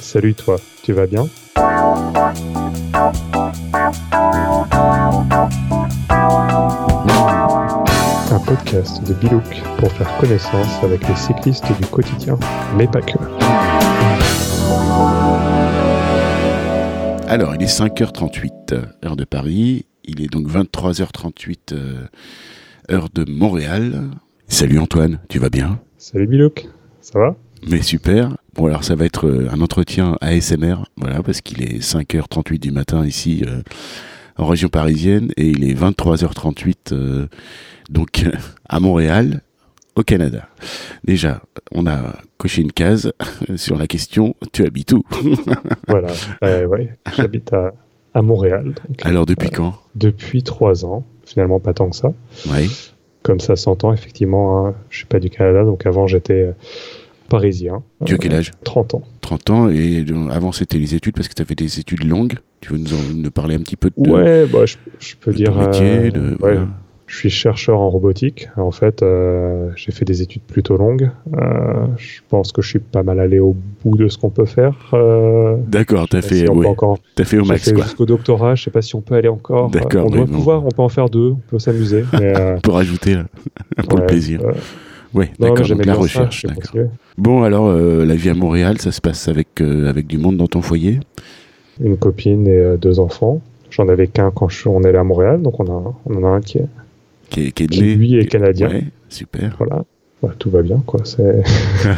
Salut toi, tu vas bien? Un podcast de Bilouk pour faire connaissance avec les cyclistes du quotidien, mais pas que. Alors, il est 5h38, heure de Paris. Il est donc 23h38, euh, heure de Montréal. Salut Antoine, tu vas bien? Salut Bilouk, ça va? Mais super. Bon, alors ça va être euh, un entretien ASMR, voilà, parce qu'il est 5h38 du matin ici euh, en région parisienne et il est 23h38 euh, donc à Montréal, au Canada. Déjà, on a coché une case sur la question tu habites où? Voilà, euh, ouais, j'habite à, à Montréal. donc, Alors depuis quand? Depuis trois ans, finalement pas tant que ça. Oui. Comme ça s'entend, effectivement, hein, je suis pas du Canada, donc avant j'étais parisien. Tu as quel âge 30 ans. 30 ans et euh, avant c'était les études parce que tu avais des études longues. Tu veux nous, en, nous parler un petit peu de, Ouais, bah, je, je peux de dire. ton métier euh, de, ouais, voilà. Je suis chercheur en robotique. En fait, euh, j'ai fait des études plutôt longues. Euh, je pense que je suis pas mal allé au bout de ce qu'on peut faire. Euh, D'accord, t'as fait, si ouais, encore. t'as fait au max fait jusqu'au doctorat. Je sais pas si on peut aller encore. D'accord, on doit bon. pouvoir. On peut en faire deux. On peut euh, Pour rajouter là, pour le ouais, plaisir. Non, d'accord. la ça, recherche, d'accord. Bon, alors euh, la vie à Montréal, ça se passe avec euh, avec du monde dans ton foyer? Une copine et euh, deux enfants. J'en avais qu'un quand je, on est allé à Montréal, donc on, a, on en a un qui est, Qui est, qui est qui, lui est canadien. Ouais, super. Voilà. Tout va bien, quoi. C'est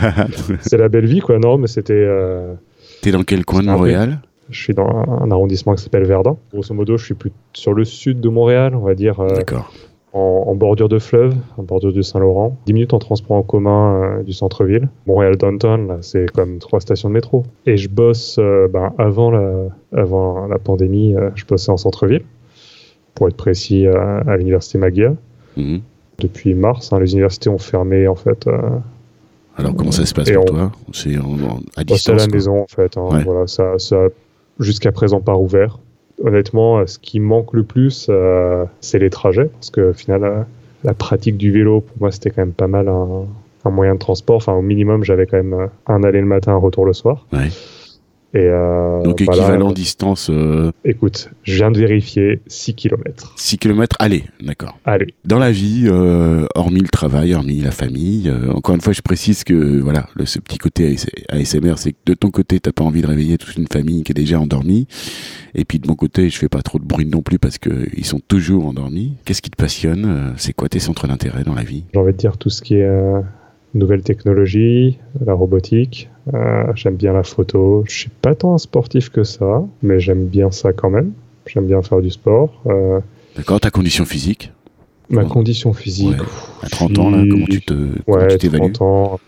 c'est la belle vie, quoi. Non, mais c'était. T'es dans quel coin de Montréal? Je suis dans un, arrondissement qui s'appelle Verdun. Grosso modo, je suis plus sur le sud de Montréal, on va dire, D'accord. En, en bordure de fleuve, en bordure du Saint-Laurent. 10 minutes en transport en commun euh, du centre-ville. Montréal Downtown, c'est comme trois stations de métro. Et je bosse, euh, ben, avant, la, avant la pandémie, euh, je bossais en centre-ville, pour être précis, à, à l'université McGill. Mhm. Depuis mars, hein, les universités ont fermé, en fait. Alors comment ça se passe pour on- toi? C'est à c'est à distance. la quoi. maison en fait. hein. Ouais. Voilà, ça, ça a jusqu'à présent pas rouvert. Honnêtement, euh, ce qui manque le plus, euh, c'est les trajets, parce que au final, euh, la pratique du vélo, pour moi, c'était quand même pas mal un, un moyen de transport. Enfin, au minimum, j'avais quand même un aller le matin, un retour le soir. Et euh, Donc voilà, équivalent distance euh, écoute, je viens de vérifier 6 km. 6 km. Allez, d'accord. Allez, Dans la vie, euh, hormis le travail, hormis la famille, encore une fois, je précise que voilà, le, ce petit côté AS- ASMR, c'est que de ton côté, t'as pas envie de réveiller toute une famille qui est déjà endormie, et puis de mon côté, je fais pas trop de bruit non plus parce que ils sont toujours endormis. Qu'est-ce qui te passionne C'est quoi tes centres d'intérêt dans la vie? J'ai envie de dire tout ce qui est euh, nouvelle technologie, la robotique. Euh, j'aime bien la photo. Je suis pas tant un sportif que ça, mais j'aime bien ça quand même. J'aime bien faire du sport. Euh, D'accord, ta condition physique ma condition physique, Ouais. à 30 ans là, comment tu te, comment ouais, tu t'évalues 30 ans,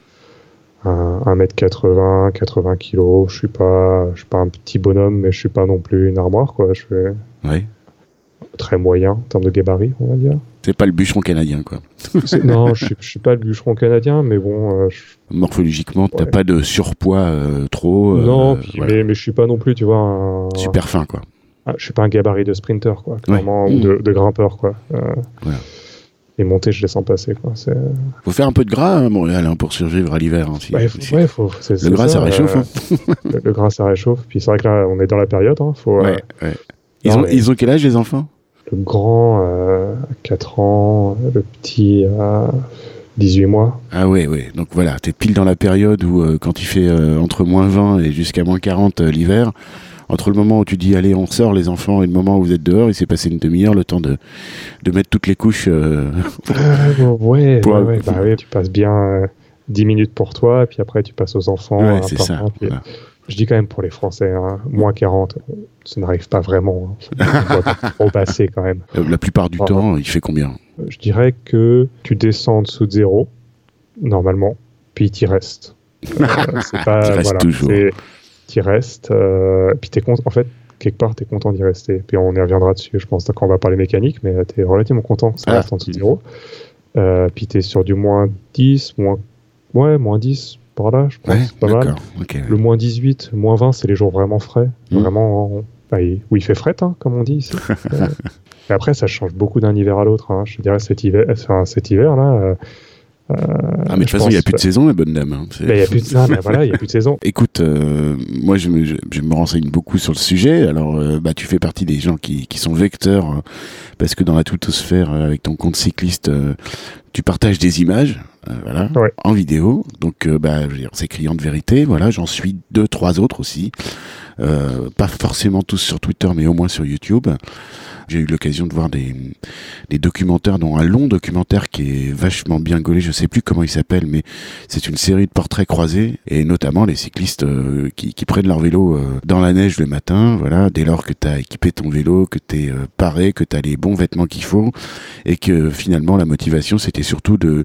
un- 1m80, 80 kg. Je suis pas, je suis pas un petit bonhomme, mais je suis pas non plus une armoire, quoi. Je suis Ouais. Très moyen en termes de gabarit, on va dire. C'est pas le bûcheron canadien quoi. Non, je suis, je suis pas le bûcheron canadien, mais bon, euh, je- Morphologiquement, t'as Ouais. pas de surpoids euh, trop. euh, non, puis- voilà. mais, mais je suis pas non plus, tu vois, un, super fin quoi. Ah, je suis pas un gabarit de sprinter, quoi, clairement, Ouais. ou de, de grimpeur, quoi. Voilà. Et monter, je laisse en passer, quoi. Faut faire un peu de gras à Montréal hein, pour survivre à l'hiver. hein, si- Ouais, ouais, faut- le gras, ça, réchauffe. euh, hein. le, le gras, ça réchauffe. Puis c'est vrai que là, on est dans la période. Hein, euh, Ouais, ouais. Ils, non, ont, mais- ils ont quel âge les enfants? Le grand, euh, 4 ans, le petit, euh, 18 mois. Ah ouais, ouais. Donc voilà, t'es pile dans la période où euh, quand il fait euh, entre moins 20 et jusqu'à moins 40 euh, l'hiver, entre le moment où tu dis allez on sort les enfants et le moment où vous êtes dehors, il s'est passé une demi-heure le temps de, de mettre toutes les couches. ouais, Pour- ouais, ouais, bah oui, tu passes bien euh, 10 minutes pour toi, puis après tu passes aux enfants. ouais, c'est ça. un, puis- voilà. Je dis quand même pour les Français, hein, moins 40, ça n'arrive pas vraiment. Hein. On trop passer quand même. Euh, La plupart du temps, il fait combien? Je dirais que tu descends en dessous de zéro, normalement, puis tu restes. Euh, pas, T'y restes voilà, toujours. Tu restes, euh, puis t'es content. En fait, quelque part, tu es content d'y rester. Puis on y reviendra dessus, je pense, quand on va parler mécanique, mais tu es relativement content que ça Ah. reste en dessous de zéro. Euh, puis tu es sur du moins 10, moins, ouais, moins 10 par là, je pense, Ouais, pas mal. Le moins 18, moins 20, c'est les jours vraiment frais. Mm. Vraiment, bah, où il fait fret, hein, comme on dit. Euh, Et après, ça change beaucoup d'un hiver à l'autre. hein. Je dirais, cet hiver, enfin, cet hiver là, euh, ah, mais de toute façon, il n'y a plus de saison, la bonne dame. Hein. Il n'y a plus de... Non, mais voilà, il y a plus de saison. Écoute, moi, je me, je, me, renseigne beaucoup sur le sujet. Alors, bah, tu fais partie des gens qui, qui sont vecteurs, parce que dans la tutosphère, avec ton compte cycliste, tu partages des images. voilà, en vidéo. Donc, bah, c'est criant de vérité. Voilà, j'en suis deux, trois autres aussi. pas forcément tous sur Twitter, mais au moins sur YouTube. J'ai eu l'occasion de voir des, des, documentaires, dont un long documentaire qui est vachement bien gaulé. Je sais plus comment il s'appelle, mais c'est une série de portraits croisés et notamment les cyclistes euh, qui, qui, prennent leur vélo euh, dans la neige le matin. Voilà, dès lors que tu as équipé ton vélo, que tu es euh, paré, que tu as les bons vêtements qu'il faut et que finalement la motivation c'était surtout de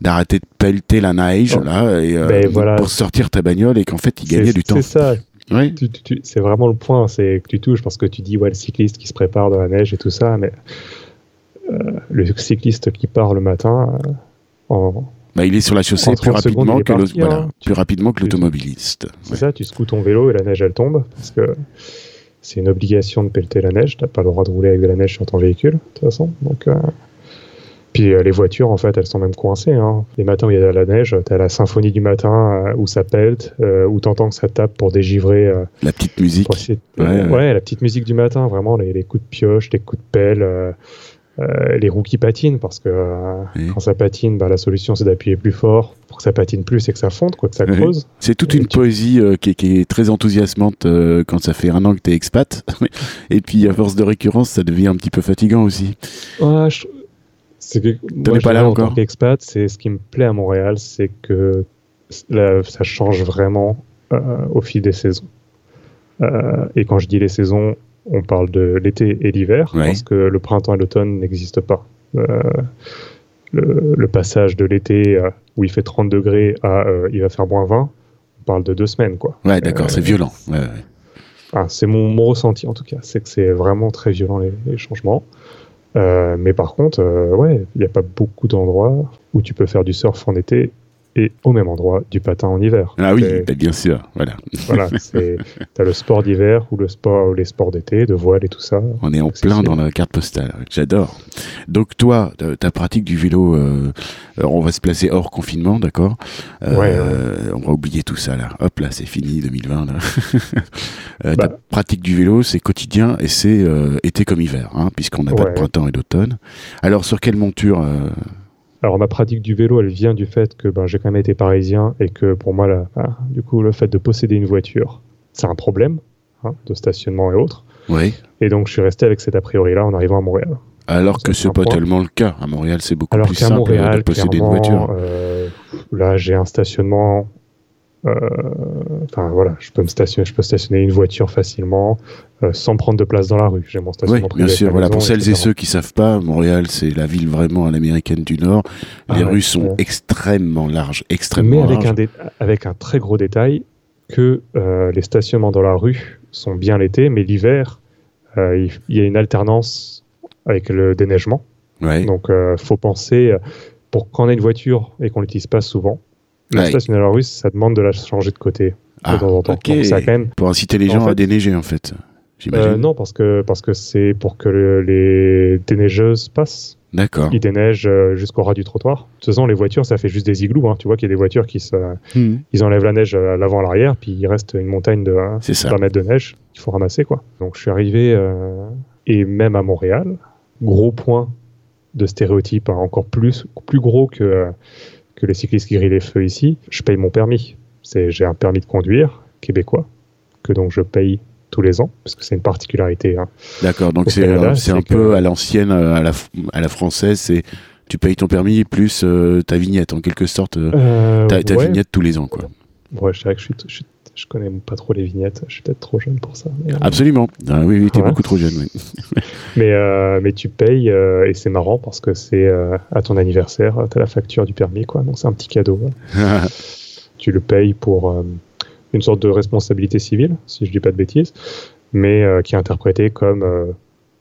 d'arrêter de pelleter la neige oh. là et ben, voilà. pour sortir ta bagnole et qu'en fait il gagnait du temps. C'est ça. Oui. c'est vraiment le point, c'est que tu touches parce que tu dis ouais le cycliste qui se prépare dans la neige et tout ça, mais euh, le cycliste qui part le matin euh, en bah, il est sur la chaussée plus rapidement, que voilà, hein. plus rapidement que l'automobiliste. C'est ça, tu secoues ton vélo et la neige elle tombe parce que c'est une obligation de pelleter la neige. T'as pas le droit de rouler avec de la neige sur ton véhicule de toute façon. Donc euh, puis euh, les voitures, en fait, elles sont même coincées. Hein. Les matins où il y a de la neige, tu as la symphonie du matin euh, où ça pelte, euh, où tu entends que ça tape pour dégivrer. la petite musique. Ouais, la petite musique du matin, vraiment, les, coups de pioche, les coups de pelle. les roues qui patinent parce que quand ça patine, bah, la solution c'est d'appuyer plus fort pour que ça patine plus et que ça fonde, quoi, que ça creuse. C'est toute une poésie qui, est très enthousiasmante quand ça fait un an que tu es expat. et puis à force de récurrence, ça devient un petit peu fatigant aussi. Ouais, je, c'est que moi, pas là encore. En tant qu'expat, c'est ce qui me plaît à Montréal, c'est que ça change vraiment euh, au fil des saisons. Euh, et quand je dis les saisons, on parle de l'été et l'hiver, parce que le printemps et l'automne n'existent pas. Euh, le, passage de l'été où il fait 30 degrés à il va faire moins 20, on parle de deux semaines. Quoi. Ouais, d'accord, c'est violent. c'est mon, mon, ressenti en tout cas, c'est que c'est vraiment très violent les changements. Euh, mais par contre, euh, ouais, il n'y a pas beaucoup d'endroits où tu peux faire du surf en été et au même endroit du patin en hiver. Ah oui, bah, bien sûr, voilà. Voilà, as le sport d'hiver ou le sport, ou les sports d'été, de voile et tout ça. On est en plein dans la carte postale, j'adore. Donc toi, ta pratique du vélo, euh, on va se placer hors confinement, d'accord? Euh, On va oublier tout ça là. Hop là, c'est fini 2020 là. euh, Ta bah. pratique du vélo, c'est quotidien et c'est euh, été comme hiver, hein, puisqu'on n'a pas de printemps et d'automne. Alors sur quelle monture alors ma pratique du vélo, elle vient du fait que ben, j'ai quand même été parisien et que pour moi, là, ah, du coup, le fait de posséder une voiture, c'est un problème hein, de stationnement et autres. Oui. Et donc je suis resté avec cet a priori-là en arrivant à Montréal. Alors que c'est pas tellement le cas. À Montréal, c'est beaucoup plus simple Montréal, de posséder une voiture. Euh, là, j'ai un stationnement enfin voilà, je peux me stationner, je peux stationner une voiture facilement euh, sans prendre de place dans la rue. J'ai mon stationnement oui, Bien sûr, voilà. pour celles et ceux qui savent pas, Montréal c'est la ville vraiment à l'américaine du Nord. Les ah rues sont extrêmement larges, extrêmement Mais avec un avec un très gros détail que euh, les stationnements dans la rue sont bien l'été, mais l'hiver il y a une alternance avec le déneigement. Ouais. Donc faut penser pour quand on a une voiture et qu'on l'utilise pas souvent la station russe, ça demande de la changer de côté ah, de temps en temps. quand même... Pour inciter les gens à déneiger en fait. Euh, non, parce que parce que c'est pour que les déneigeuses passent. D'accord. Ils déneigent euh, jusqu'au ras du trottoir. De toute façon, les voitures, ça fait juste des igloos. Hein. Tu vois qu'il y a des voitures qui se, hmm. ils enlèvent la neige à l'avant, à l'arrière, puis il reste une montagne de 20 mètres de neige qu'il faut ramasser, quoi. Donc je suis arrivé euh, et même à Montréal, gros point de stéréotype, hein, encore plus plus gros que que les cyclistes qui grillent les feux ici, je paye mon permis. J'ai un permis de conduire québécois que donc je paye tous les ans, parce que c'est une particularité. Hein. D'accord, donc c'est un peu à l'ancienne, à la, à la française, c'est tu payes ton permis plus euh, ta vignette, en quelque sorte, euh, euh, ta, vignette tous les ans. Quoi. Ouais, je dirais que je, suis, je, connais pas trop les vignettes, je suis peut-être trop jeune pour ça. Absolument, ah, oui, oui tu es beaucoup trop jeune. Oui. mais, mais tu payes, et c'est marrant parce que c'est à ton anniversaire, tu as la facture du permis, quoi, donc c'est un petit cadeau. tu le payes pour une sorte de responsabilité civile, si je dis pas de bêtises, mais qui est interprétée comme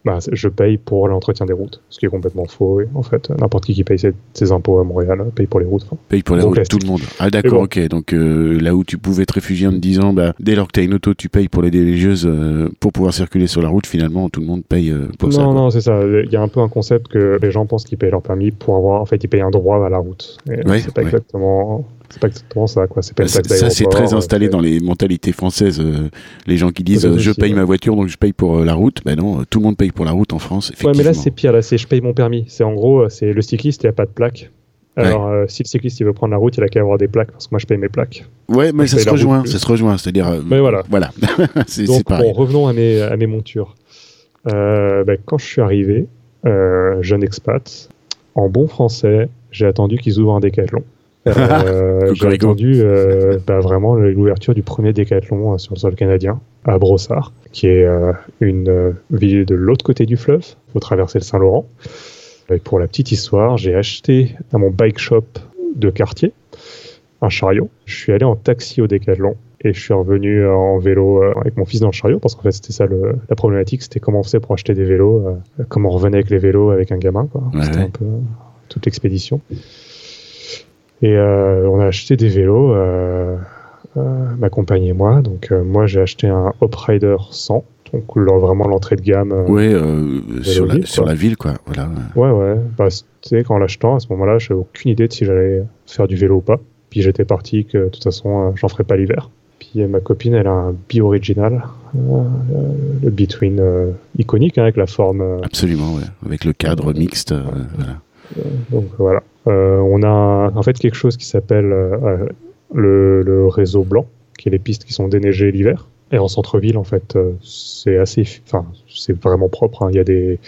bah, je paye pour l'entretien des routes, ce qui est complètement faux. Et en fait, n'importe qui qui paye ses, ses, impôts à Montréal paye pour les routes. Enfin, paye pour les routes, tout le monde. Ah d'accord, bon. ok. Donc euh, là où tu pouvais te réfugier en te disant, bah, dès lors que tu as une auto, tu payes pour les délégieuses euh, pour pouvoir circuler sur la route, finalement, tout le monde paye euh, pour non, ça. Non, non, c'est ça. Il y a un peu un concept que les gens pensent qu'ils payent leur permis pour avoir, en fait, ils payent un droit à la route. Et Ouais, c'est pas ouais. exactement. C'est pas exactement ça, quoi. C'est pas une Ça, taxe ça, c'est très installé euh, dans les mentalités françaises. euh, les gens qui disent euh, je paye ma voiture donc je paye pour la route. Ben non, tout le monde paye pour la route en France. Ouais, mais là, c'est pire. Là, c'est je paye mon permis. C'est en gros, c'est le cycliste, il a pas de plaque. Alors, euh, si le cycliste il veut prendre la route, il a qu'à avoir des plaques parce que moi je paye mes plaques. Ouais, mais ça se rejoint. Ça se rejoint. C'est-à-dire. Mais voilà. Voilà. Donc, bon, revenons à mes, à mes montures. Euh, ben, quand je suis arrivé, euh, jeune expat, en bon français, j'ai attendu qu'ils ouvrent un décathlon. Euh, j'ai attendu euh, bah, vraiment l'ouverture du premier décathlon euh, sur le sol canadien, à Brossard, qui est euh, une ville de l'autre côté du fleuve. Faut traverser le Saint-Laurent. Et pour la petite histoire, j'ai acheté à mon bike shop de quartier un chariot. Je suis allé en taxi au décathlon et je suis revenu en vélo avec mon fils dans le chariot parce qu'en fait c'était ça le- la problématique, c'était comment on faisait pour acheter des vélos, euh, comment on revenait avec les vélos avec un gamin. c'était ouais. un peu toute l'expédition. Et euh, on a acheté des vélos, euh, euh, ma compagne et moi. Donc moi j'ai acheté un Hoprider 100, donc vraiment l'entrée de gamme. euh, sur, la, ville, sur quoi. la ville, quoi. Voilà. Ouais, ouais. Bah, c- tu sais, qu'en l'achetant, à ce moment-là, j'avais aucune idée de si j'allais faire du vélo ou pas. Puis j'étais parti que de toute façon, j'en ferais pas l'hiver. Puis ma copine, elle a un bi-original, euh, le Between euh, iconique, hein, avec la forme. Absolument, ouais. Avec le cadre mixte. voilà. Donc voilà. Euh, on a en fait quelque chose qui s'appelle euh, euh, le, le réseau blanc, qui est les pistes qui sont déneigées l'hiver. Et en centre-ville, en fait, c'est assez, enfin, c'est vraiment propre. hein. Il y a des,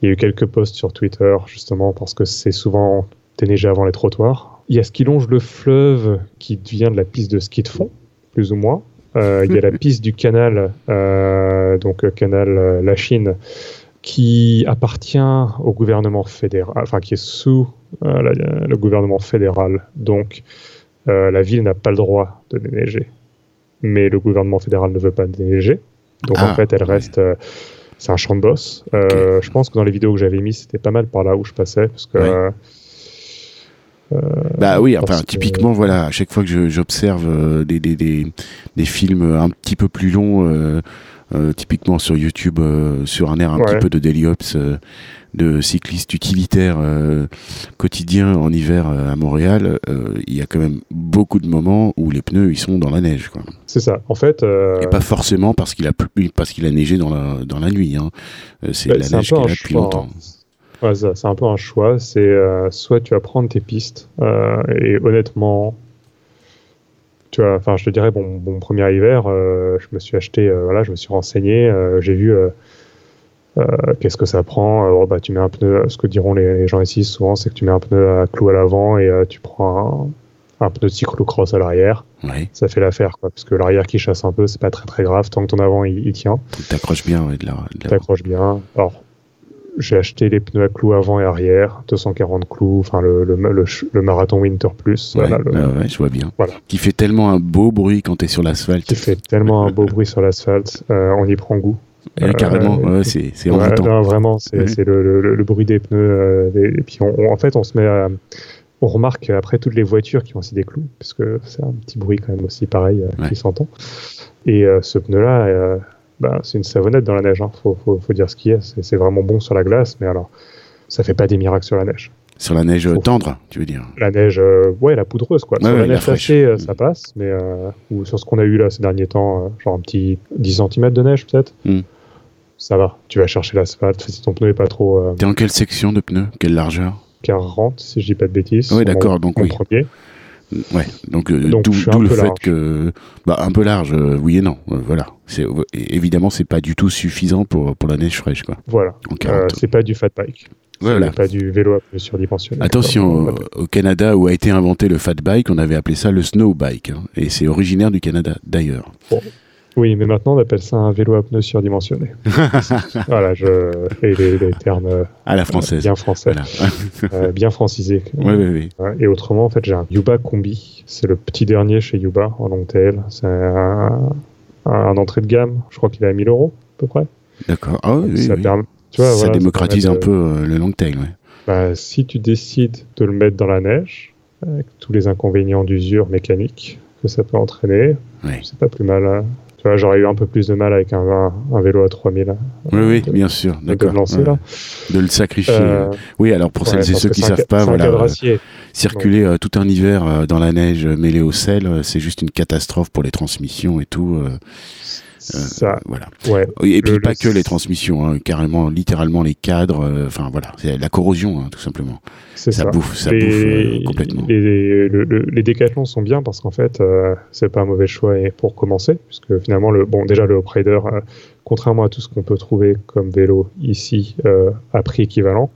il y a eu quelques posts sur Twitter justement parce que c'est souvent déneigé avant les trottoirs. Il y a ce qui longe le fleuve qui vient de la piste de ski de fond, plus ou moins. Euh, il y a la piste du canal, euh, donc canal euh, La Chine, qui appartient au gouvernement fédéral, enfin qui est sous euh, la- le gouvernement fédéral. Donc euh, la ville n'a pas le droit de déneiger, mais le gouvernement fédéral ne veut pas déneiger. Donc Ah, en fait, elle reste. euh, c'est un champ de boss. Je pense que dans les vidéos que j'avais mis, c'était pas mal par là où je passais, parce que euh, Bah oui, enfin, que- typiquement, voilà, à chaque fois que j'observe euh, des, des, des, des films un petit peu plus longs, euh, typiquement sur YouTube, euh, sur un air un Ouais. petit peu de daily ops, euh, de cyclistes utilitaires euh, quotidiens en hiver euh, à Montréal, euh, il y a quand même beaucoup de moments où les pneus ils sont dans la neige, c'est ça. En fait, euh, Et pas forcément parce qu'il a plu, parce qu'il a neigé dans la dans la nuit. Hein. Euh, C'est Bah, la neige peu qui est un là depuis longtemps. Ouais, c'est un peu un choix. C'est euh, soit tu vas prendre tes pistes, euh, et honnêtement, tu vois, enfin, je te dirais, bon, mon premier hiver, euh, je me suis acheté, euh, voilà, je me suis renseigné, euh, j'ai vu qu'est-ce que ça prend. Alors, bah, tu mets un pneu, ce que diront les, les gens ici souvent, c'est que tu mets un pneu à clou à l'avant et tu prends un, un pneu de cyclocross à l'arrière. Ouais, Ça fait l'affaire, quoi, parce que l'arrière qui chasse un peu, c'est pas très très grave tant que ton avant il, il tient. t'accroches bien ouais, de la, de la- T'accroches bien. Alors, j'ai acheté les pneus à clous avant et arrière, 240 clous, enfin le, le, le, ch- le marathon Winter Plus, Ouais, voilà, ouais, ouais, je vois bien. Voilà. Qui fait tellement un beau bruit quand t'es sur l'asphalte. qui fait tellement un beau bruit sur l'asphalte, euh, on y prend goût. Carrément, Euh, ouais, c'est c'est Ouais, non, vraiment, c'est Mhm. le, le, le bruit des pneus. euh, et puis, on, on- en fait, on se met à- On remarque après toutes les voitures qui ont aussi des clous, parce que c'est un petit bruit quand même aussi pareil euh, Ouais. qui s'entend. Et euh, ce pneu-là, euh, bah, c'est une savonnette dans la neige, hein. faut, faut, faut dire ce qu'il y a. C'est vraiment bon sur la glace, mais alors, ça fait pas des miracles sur la neige. Sur la neige Faut- tendre, tu veux dire. La neige, euh, ouais, la poudreuse, quoi. Ouais, sur ouais, la la neige tachée, euh, ça passe, mais euh, ou sur ce qu'on a eu là ces derniers temps, genre un petit 10 cm de neige peut-être, Mm. ça va. Tu vas chercher l'asphalte, si ton pneu est pas trop T'es en quelle section de pneus Quelle largeur? 40, si je dis pas de bêtises. Oui, d'accord, donc oui. premier. Ouais, donc euh, Donc, d'où le fait large. que. Bah, un peu large, euh, oui et non. euh, voilà. Évidemment, c'est pas du tout suffisant pour, pour la neige fraîche, quoi. Voilà. En 40. c'est pas du fat bike. voilà. Pas du vélo à surdimensionné. Attention, au Canada où a été inventé le fat bike, on avait appelé ça le snow bike. hein, et c'est originaire du Canada, d'ailleurs. Oui, mais maintenant on appelle ça un vélo à pneus surdimensionné. voilà, je et les, les termes À la française. bien français, Voilà. euh, bien francisés. ouais, ouais, ouais. Ouais, Et autrement, en fait, j'ai un Yuba Combi. C'est le petit dernier chez Yuba en long tail. C'est un, un entrée de gamme. Je crois qu'il est à 1000 euros à peu près. D'accord. Ah oui, ça oui. permet- tu vois, ça voilà, démocratise un peu euh, le long tail, ouais. Bah, si tu décides de le mettre dans la neige, avec tous les inconvénients d'usure mécanique que ça peut entraîner, Ouais. c'est pas plus mal. hein. J'aurais eu un peu plus de mal avec un, un, un vélo à 3000. hein, Oui, oui, de- bien sûr, de d'accord. le lancer, Ouais. là. De le sacrifier. Euh, Oui, alors pour ouais, celles et ceux qui un savent pas, voilà, euh, circuler euh, tout un hiver euh, dans la neige euh, mêlée au sel, euh, c'est juste une catastrophe pour les transmissions et tout. Euh, Ça, voilà. ouais. Et puis Le- pas le- que les transmissions, hein, carrément, littéralement les cadres. euh, Enfin voilà, c'est la corrosion, hein, tout simplement. Ça, ça. bouffe, ça les, bouffe euh, complètement. Les, le- les décathlons sont bien parce qu'en fait, c'est pas un mauvais choix et pour commencer, puisque finalement, le, bon, déjà le Rider, euh, contrairement à tout ce qu'on peut trouver comme vélo ici euh, à prix équivalent,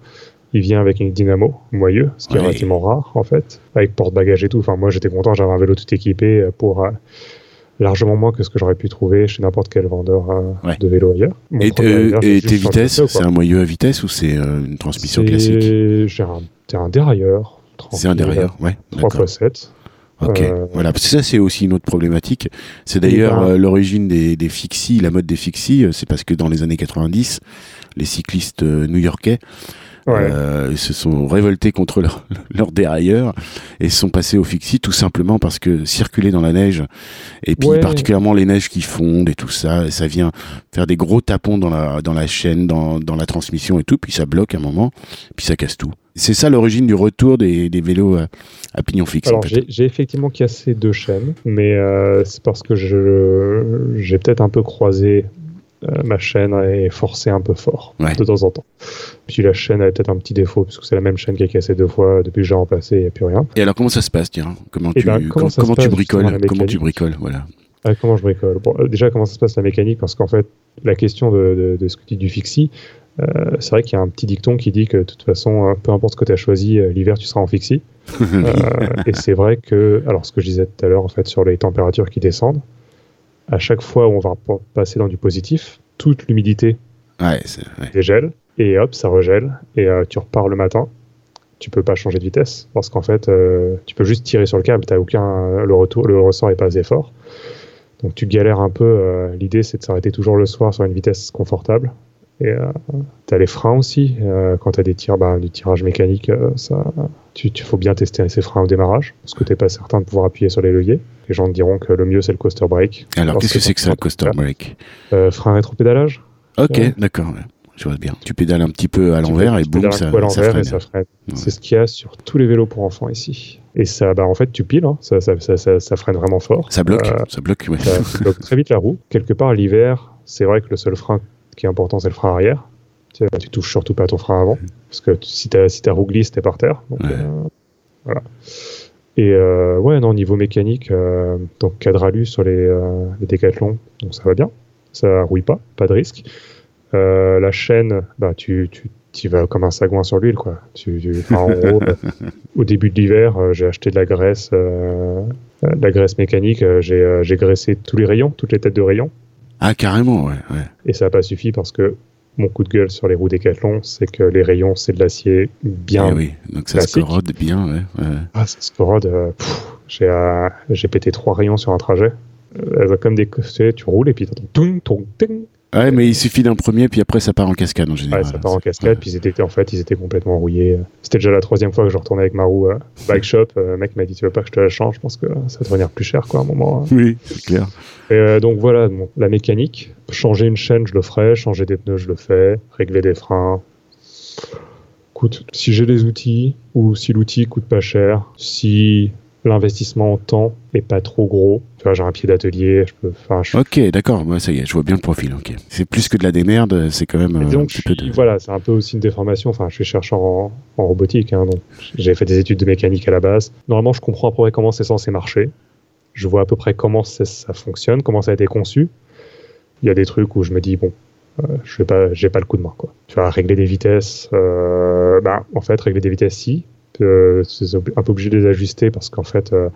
il vient avec une dynamo moyeu, ce qui Ouais. est relativement rare en fait, avec porte-bagages et tout. Enfin, moi, j'étais content, j'avais un vélo tout équipé pour largement moins que ce que j'aurais pu trouver chez n'importe quel vendeur euh, Ouais. de vélo ailleurs. Mon Et, euh, tes vitesses, c'est un moyeu à vitesse ou c'est euh, une transmission classique? J'ai un, c'est un dérailleur. C'est un derrière, ouais. 3 d'accord. x 7. Ok, Euh, voilà, parce que ça c'est aussi une autre problématique. C'est d'ailleurs ben- euh, l'origine des, des fixie, la mode des fixie, euh, c'est parce que dans les années 90, les cyclistes euh, new-yorkais Ouais. euh, se sont révoltés contre leur, leur dérailleur et se sont passés au fixie tout simplement parce que circuler dans la neige et puis Ouais. particulièrement les neiges qui fondent et tout ça, et ça vient faire des gros tapons dans la, dans la chaîne, dans, dans la transmission et tout, puis ça bloque un moment, puis ça casse tout. C'est ça l'origine du retour des, des vélos à, à pignon fixe. en Alors, fait. j'ai effectivement cassé deux chaînes, mais euh, c'est parce que j'ai peut-être un peu croisé euh, ma chaîne et forcé un peu fort Ouais. de temps en temps. Puis la chaîne avait peut-être un petit défaut, puisque c'est la même chaîne qui a cassé deux fois depuis que j'ai remplacé, il n'y a plus rien. Et alors comment ça se passe, tiens Comment Eh tu, ben, comment, se comment tu bricoles Comment tu bricoles Voilà. Ah, comment je bricole? Bon, euh, Déjà, comment ça se passe la mécanique? Parce qu'en fait, la question de, de- de ce que tu dis du fixie, euh, c'est vrai qu'il y a un petit dicton qui dit que de toute façon, euh, peu importe ce que tu as choisi, euh, l'hiver tu seras en fixie. Euh, et c'est vrai que, alors ce que je disais tout à l'heure, en fait, sur les températures qui descendent, à chaque fois où on va passer dans du positif, toute l'humidité ouais, c'est- ouais. dégèle et hop, ça regèle et euh, tu repars le matin. Tu peux pas changer de vitesse parce qu'en fait, euh, tu peux juste tirer sur le câble. T'as aucun le retour, le ressort est pas assez fort. Donc tu galères un peu. euh, L'idée c'est de s'arrêter toujours le soir sur une vitesse confortable. Et euh, t'as les freins aussi. euh, quand t'as des tirs, bah, du tirage mécanique, euh, ça, tu, tu faut bien tester ces freins au démarrage parce que t'es pas certain de pouvoir appuyer sur les leviers. Les gens te diront que le mieux c'est le coaster brake. Alors qu'est-ce que c'est que ça, le coaster break euh, Frein rétropédalage. Ok, d'accord. Je vois bien. Tu pédales un petit peu à Tu l'envers et tu boum, ça, ça freine. Ouais. C'est ce qu'il y a sur tous les vélos pour enfants ici. Et ça, bah, en fait, tu piles, hein. ça, ça, ça, ça, ça freine vraiment fort. Ça bloque, Euh, ça bloque, ouais. ça bloque très vite la roue. Quelque part, l'hiver, c'est vrai que le seul frein qui est important, c'est le frein arrière. Tu, tu touches surtout pas ton frein avant, parce que tu- si, ta si ta roue glisse, t'es par terre. Donc, Ouais. euh, voilà. Et euh, ouais, non, niveau mécanique, euh, donc cadre alu sur les, euh, les décathlons, donc ça va bien. Ça rouille pas, pas de risque. La chaîne, bah, tu, tu y vas comme un sagouin sur l'huile, quoi. Tu, tu- enfin, en gros, au début de l'hiver, j'ai acheté de la graisse, de la graisse mécanique. j'ai j'ai graissé tous les rayons, toutes les têtes de rayons. Ah, carrément, ouais. ouais. Et ça n'a pas suffi parce que mon coup de gueule sur les roues Décathlon, c'est que les rayons, c'est de l'acier bien. Eh oui, donc ça se corrode bien, ouais. ouais. Ah, ça se corrode. euh, J'ai euh, j'ai pété trois rayons sur un trajet. Euh, comme des. Tu sais, tu roules et puis t'entends. tung, tung, ting. Ouais, mais il suffit d'un premier, puis après ça part en cascade en général. Ouais, ça part en cascade. Puis ils étaient, en fait, ils étaient complètement rouillés. C'était déjà la troisième fois que je retournais avec ma roue euh, bike shop. Euh, Le mec m'a dit Tu veux pas que je te la change? Je pense que ça va devenir plus cher, quoi, à un moment. hein. Oui, c'est clair. Et, euh, donc voilà, bon, la mécanique. Changer une chaîne, je le ferai. Changer des pneus, je le fais. Régler des freins. Écoute, si j'ai les outils, ou si l'outil coûte pas cher, si l'investissement en temps est pas trop gros, tu vois, j'ai un pied d'atelier, je peux. Je Ok, d'accord, moi ça y est, je vois bien le profil. Ok, c'est plus que de la démerde, c'est quand même euh, un donc, petit peu de. voilà, c'est un peu aussi une déformation. Enfin, je suis chercheur en, en robotique, hein, donc j'ai fait des études de mécanique à la base. Normalement, je comprends à peu près comment c'est censé marcher. Je vois à peu près comment ça, ça fonctionne, comment ça a été conçu. Il y a des trucs où je me dis bon, euh, je vais pas, j'ai pas le coup de main quoi. Tu vas régler des vitesses. euh, bah, en fait, régler des vitesses si. C'est un peu obligé de les ajuster parce qu'en fait, euh,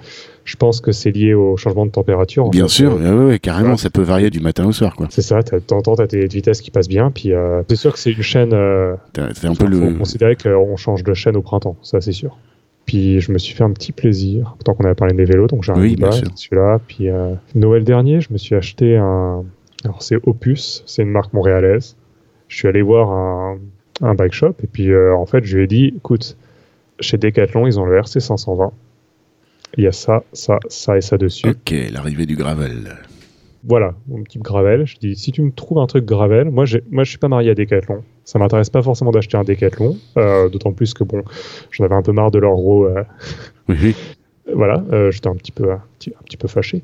je pense que c'est lié au changement de température. en Bien fait. sûr, Euh, ouais, ouais, ouais, carrément, ça peut varier du matin au soir, quoi. c'est ça, temps, t'as tes vitesses qui passent bien, puis euh, c'est sûr que c'est une chaîne. euh, C'est un peu il faut le. considérer qu'on change de chaîne au printemps, ça c'est sûr. Puis je me suis fait un petit plaisir, tant qu'on avait parlé de mes vélos, donc j'ai un Oui, celui-là. Puis Noël dernier, je me suis acheté un, Alors c'est Opus, c'est une marque montréalaise. Je suis allé voir un, un bike shop et puis euh, en fait je lui ai dit, écoute, chez Decathlon ils ont le RC 520. Il y a ça, ça, ça et ça dessus. Ok, l'arrivée du gravel. Voilà, mon petit gravel. Je dis, si tu me trouves un truc gravel, moi, moi je suis pas marié à Decathlon. Ça m'intéresse pas forcément d'acheter un Decathlon, euh, d'autant plus que bon, j'en avais un peu marre de leur gros. euh, Oui, oui. voilà, euh, j'étais un petit peu, un petit, un petit peu fâché,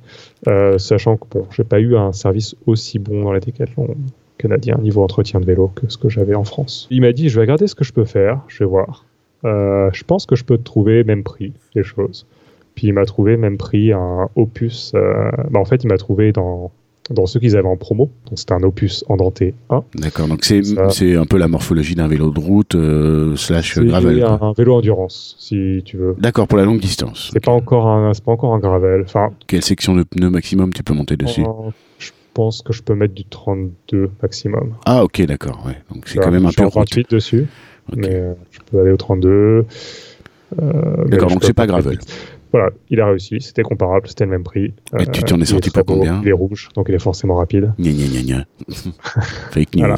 sachant que bon, j'ai pas eu un service aussi bon dans les Decathlon canadiens niveau entretien de vélo que ce que j'avais en France. Il m'a dit, je vais regarder ce que je peux faire, je vais voir. Euh, je pense que je peux te trouver même prix les choses. Puis il m'a trouvé même prix un Opus. euh, bah, en fait, il m'a trouvé dans dans ceux qu'ils avaient en promo. Donc c'était un Opus endenté 1. D'accord, donc c'est c'est un peu la morphologie d'un vélo de route euh, slash C'est gravel. quoi. un vélo endurance, si tu veux. D'accord, pour la longue distance. C'est pas encore un, c'est pas encore un gravel. Enfin, Quelle section de pneus maximum tu peux monter dessus? en- je pense que je peux mettre du 32 maximum. Ah, ok, d'accord. Ouais. Donc c'est quand même un peu en 28 dessus, Mais euh, je peux aller au 32. Euh, D'accord, donc c'est pas gravel. Voilà, il a réussi, c'était comparable, c'était le même prix. Et tu t'en es il sorti beau, combien Il est rouge, donc il est forcément rapide. Gna gna gna gna. Fake news. Voilà.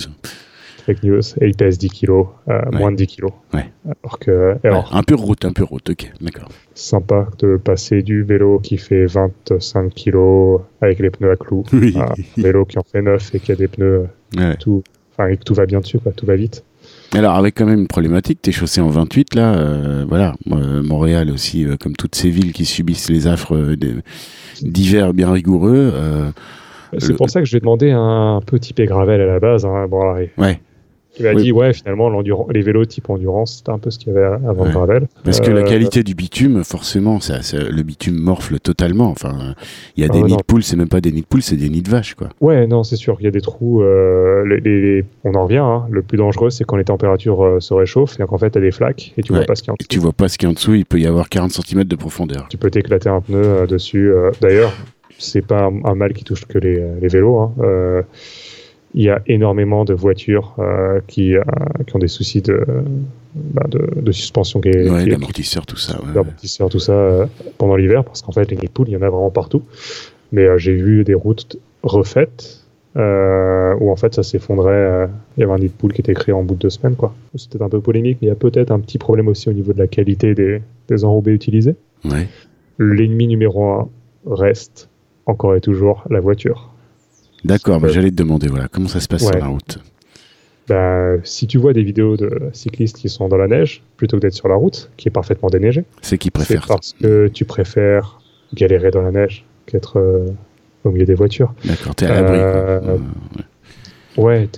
Fake news. Et il pèse 10 kilos, euh, Ouais. moins de 10 kilos. Ouais. Alors que, alors, Ouais, un peu route, un peu route, ok, d'accord. sympa de passer du vélo qui fait 25 kilos avec les pneus à clous Oui. à un vélo qui en fait 9 et qui a des pneus tout, enfin, et que tout va bien dessus, quoi, tout va vite. Alors avec quand même une problématique, t'es chaussé en 28 là, euh, voilà, euh, Montréal aussi, euh, comme toutes ces villes qui subissent les affres euh, d'hiver bien rigoureux. euh, C'est Le- pour ça que je lui ai demandé un peu typé gravel à la base. Hein. Bon, ouais, il m'a Oui. dit, ouais, finalement, les vélos type endurance, c'était un peu ce qu'il y avait avant Ouais. le gravel. parce que la Euh, qualité du bitume, forcément, ça, ça- le bitume morfle totalement. Enfin, il y a Ah des nids de poules, c'est même pas des nids de poules, c'est des nids de vaches, quoi. Ouais, non, c'est sûr, il y a des trous. euh, les, les- les- On en revient. hein. Le plus dangereux, c'est quand les températures euh, se réchauffent et qu'en fait, tu as des flaques et tu Ouais. vois pas ce qu'il y a en Et dessous. tu vois pas ce qu'il y a en dessous, il peut y avoir 40 cm de profondeur. Tu peux t'éclater un pneu dessus. D'ailleurs, c'est pas un, un mal qui touche que les, les vélos. hein. Il y a énormément de voitures euh, qui, euh, qui ont des soucis de, bah, de, de suspension qui Ouais, tout ça. ouais. d'amortisseurs, tout ça, euh, pendant l'hiver, parce qu'en fait, les poules, il y en a vraiment partout. Mais euh, j'ai vu des routes refaites euh, où en fait ça s'effondrait. euh, il y avait un nid de poule qui était créé en bout de deux semaines, quoi. C'était un peu polémique, mais il y a peut-être un petit problème aussi au niveau de la qualité des, des enrobés utilisés. Ouais. L'ennemi numéro un reste encore et toujours la voiture. D'accord, bah, j'allais te demander, voilà, comment ça se passe Ouais. sur la route? Bah, si tu vois des vidéos de cyclistes qui sont dans la neige, plutôt que d'être sur la route, qui est parfaitement déneigée, C'est qui c'est préfère parce que tu préfères galérer dans la neige qu'être euh, au milieu des voitures. D'accord, t'es à l'abri. Euh, Ouais,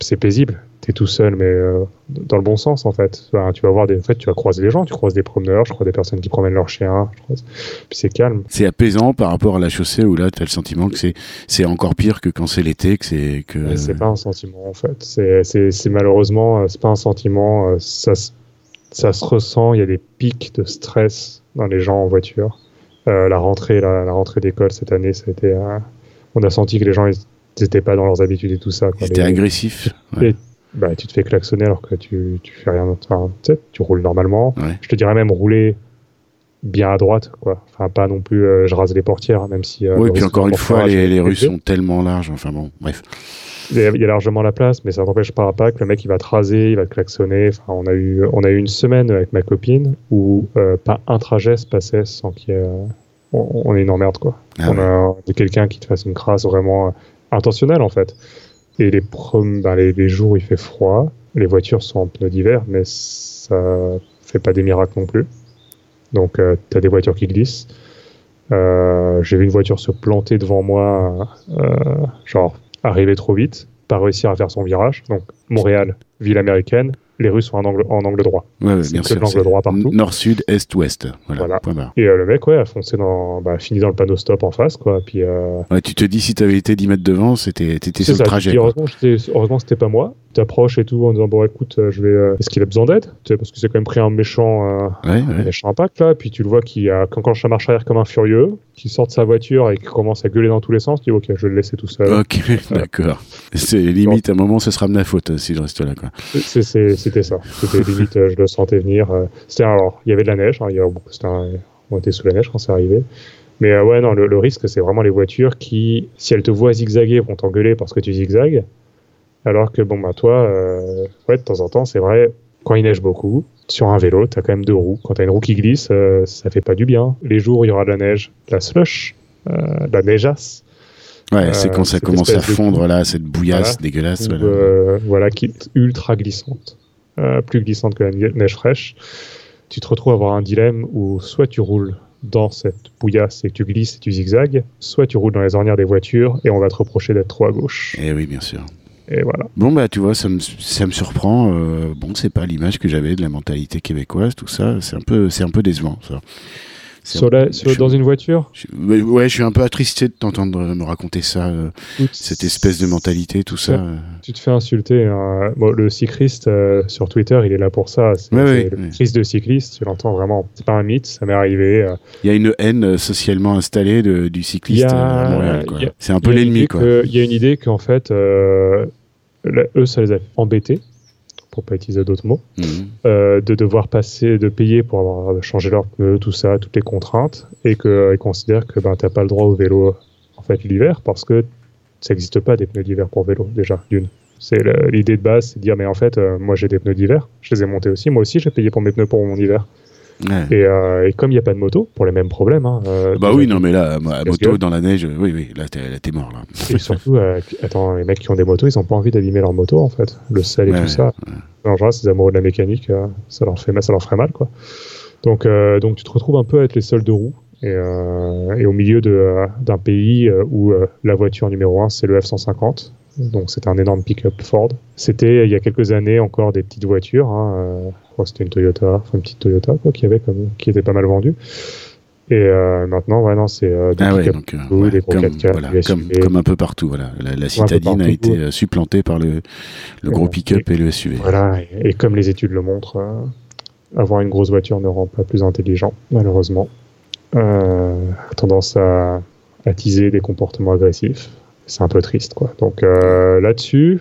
c'est paisible. T'es tout seul, mais euh, dans le bon sens, en fait. Enfin, tu vas voir des, en fait, tu vas croiser des gens, tu croises des promeneurs, je crois des personnes qui promènent leurs chiens, croise- puis c'est calme. C'est apaisant par rapport à la chaussée où là, tu as le sentiment que c'est c'est encore pire que quand c'est l'été, que c'est que Mais C'est pas un sentiment, en fait. C'est- C'est c'est malheureusement, euh, c'est pas un sentiment. euh, Ça, se- ça se ressent. Il y a des pics de stress dans les gens en voiture. Euh, la rentrée, la, la rentrée d'école cette année, ça a été. euh, on a senti que les gens, ils n'étaient pas dans leurs habitudes et tout ça. quoi. c'était Les- agressif. Bah, tu te fais klaxonner alors que tu, tu fais rien. Enfin, tu roules normalement. Ouais. Je te dirais même rouler bien à droite, quoi. Enfin, pas non plus euh, je rase les portières, même si. euh, Oui, puis encore une fois, les, les rues sont tellement larges. Enfin bon, bref. Il y, a, il y a largement la place, mais ça n'empêche pas, pas que le mec il va te raser, il va te klaxonner. Enfin, on a eu, on a eu une semaine avec ma copine où euh, pas un trajet se passait sans qu'il y ait. euh, on, on est une emmerde, quoi. Ah on ouais. a quelqu'un qui te fasse une crasse vraiment euh, intentionnelle, en fait. Et les, ben, les, jours où il fait froid, les voitures sont en pneus d'hiver, mais ça fait pas des miracles non plus. Donc, tu as des voitures qui glissent. Euh, J'ai vu une voiture se planter devant moi, euh, genre arriver trop vite, pas réussir à faire son virage. Donc, Montréal, ville américaine, les rues sont en angle, en angle droit. Ouais, bien sûr. l'angle droit partout. Nord, sud, est, ouest. Voilà. Et euh, le mec, ouais, a foncé dans, bah, fini dans le panneau stop en face, quoi. Puis, euh, Ouais, tu te dis, si t'avais été 10 mètres devant, c'était, t'étais sur le ça, trajet. heureusement, heureusement c'était pas moi. Tu approches et tout en disant bon écoute, euh, je vais. euh, Est-ce qu'il a besoin d'aide? Parce que c'est quand même pris un méchant, euh, Ouais, un ouais. méchant impact là. Puis tu le vois qui a quand quand la marche arrière comme un furieux, qui sort de sa voiture et qui commence à gueuler dans tous les sens. Tu dis ok, je vais le laisser tout seul. Ok, d'accord. C'est limite, à un moment, ça sera ramené à faute euh, si je reste là. Quoi. C'était ça. C'était limite, je le sentais venir. C'était alors, il y avait de la neige. hein, il y a un- on était sous la neige quand c'est arrivé. Mais euh, ouais, non, le, le risque, c'est vraiment les voitures qui, si elles te voient zigzaguer, vont t'engueuler parce que tu zigzagues. Alors que, bon, bah, toi, euh, ouais, de temps en temps, c'est vrai, quand il neige beaucoup, sur un vélo, tu as quand même deux roues. Quand tu as une roue qui glisse, euh, ça fait pas du bien. Les jours où il y aura de la neige, de la slush, euh, de la neigeasse, Ouais, c'est Euh, quand ça commence à de- fondre là, cette bouillasse Voilà. dégueulasse. voilà. euh, voilà, qui est ultra glissante, euh, plus glissante que la ne- neige fraîche, tu te retrouves à avoir un dilemme où soit tu roules dans cette bouillasse et que tu glisses et tu zigzags, soit tu roules dans les ornières des voitures et on va te reprocher d'être trop à gauche. Eh oui, bien sûr. Et voilà. Bon bah tu vois, ça me, ça me surprend. euh, bon, c'est pas l'image que j'avais de la mentalité québécoise, tout ça. C'est un peu, c'est un peu décevant ça. C'est Sur un- la- sur- je- dans une voiture, je- ouais, je suis un peu attristé de t'entendre me raconter ça, euh, cette espèce de mentalité, tout ça. Euh. Tu te fais insulter. hein. Bon, le cycliste euh, sur Twitter, il est là pour ça. C'est Ouais, ouais, le ouais. Christ de cycliste, tu l'entends vraiment. C'est pas un mythe, ça m'est arrivé. euh, Il y a une haine euh, socialement installée de- du cycliste a- euh, à Montréal. C'est un peu l'ennemi, Il y a une idée qu'en fait, euh, là, eux, ça les a embêtés, pour pas utiliser d'autres mots, Mhm. euh, de devoir passer, de payer pour avoir changé leurs pneus, tout ça, toutes les contraintes, et qu'ils considèrent que ben, t'as pas le droit au vélo en fait l'hiver parce que ça n'existe pas des pneus d'hiver pour vélo déjà d'une. C'est l'idée de base, c'est de dire mais en fait, euh, moi j'ai des pneus d'hiver, je les ai montés aussi, moi aussi j'ai payé pour mes pneus pour mon hiver. Ouais. Et, euh, et comme il n'y a pas de moto, pour les mêmes problèmes. hein, euh, Bah oui, non, mais là, à moto dans la neige, oui, oui, là, t'es mort, là. Et surtout, euh, attends, les mecs qui ont des motos, ils ont pas envie d'abîmer leur moto en fait. Le sel et Ouais, tout ça. En général, ces amoureux de la mécanique, ça leur fait, ça leur ferait mal quoi. Donc, donc tu te retrouves un peu à être les seuls de roue et, et au milieu d'un pays où la voiture numéro un c'est le F150. Donc c'est un énorme pick-up Ford. C'était il y a quelques années encore des petites voitures. Hein, euh, je crois que c'était une Toyota, enfin une petite Toyota quoi, qui avait comme, qui était pas mal vendue. Et euh, maintenant, ouais, non, c'est euh, des Ah ouais, donc, euh, ouais, des comme, 4x4, voilà, comme, comme un peu partout, voilà. La, la citadine a été supplantée par le, gros pick-up et le SUV. Voilà, et, et comme les études le montrent, euh, avoir une grosse voiture ne rend pas plus intelligent, malheureusement. Tendance à attiser des comportements agressifs. C'est un peu triste, quoi. Donc euh, là-dessus,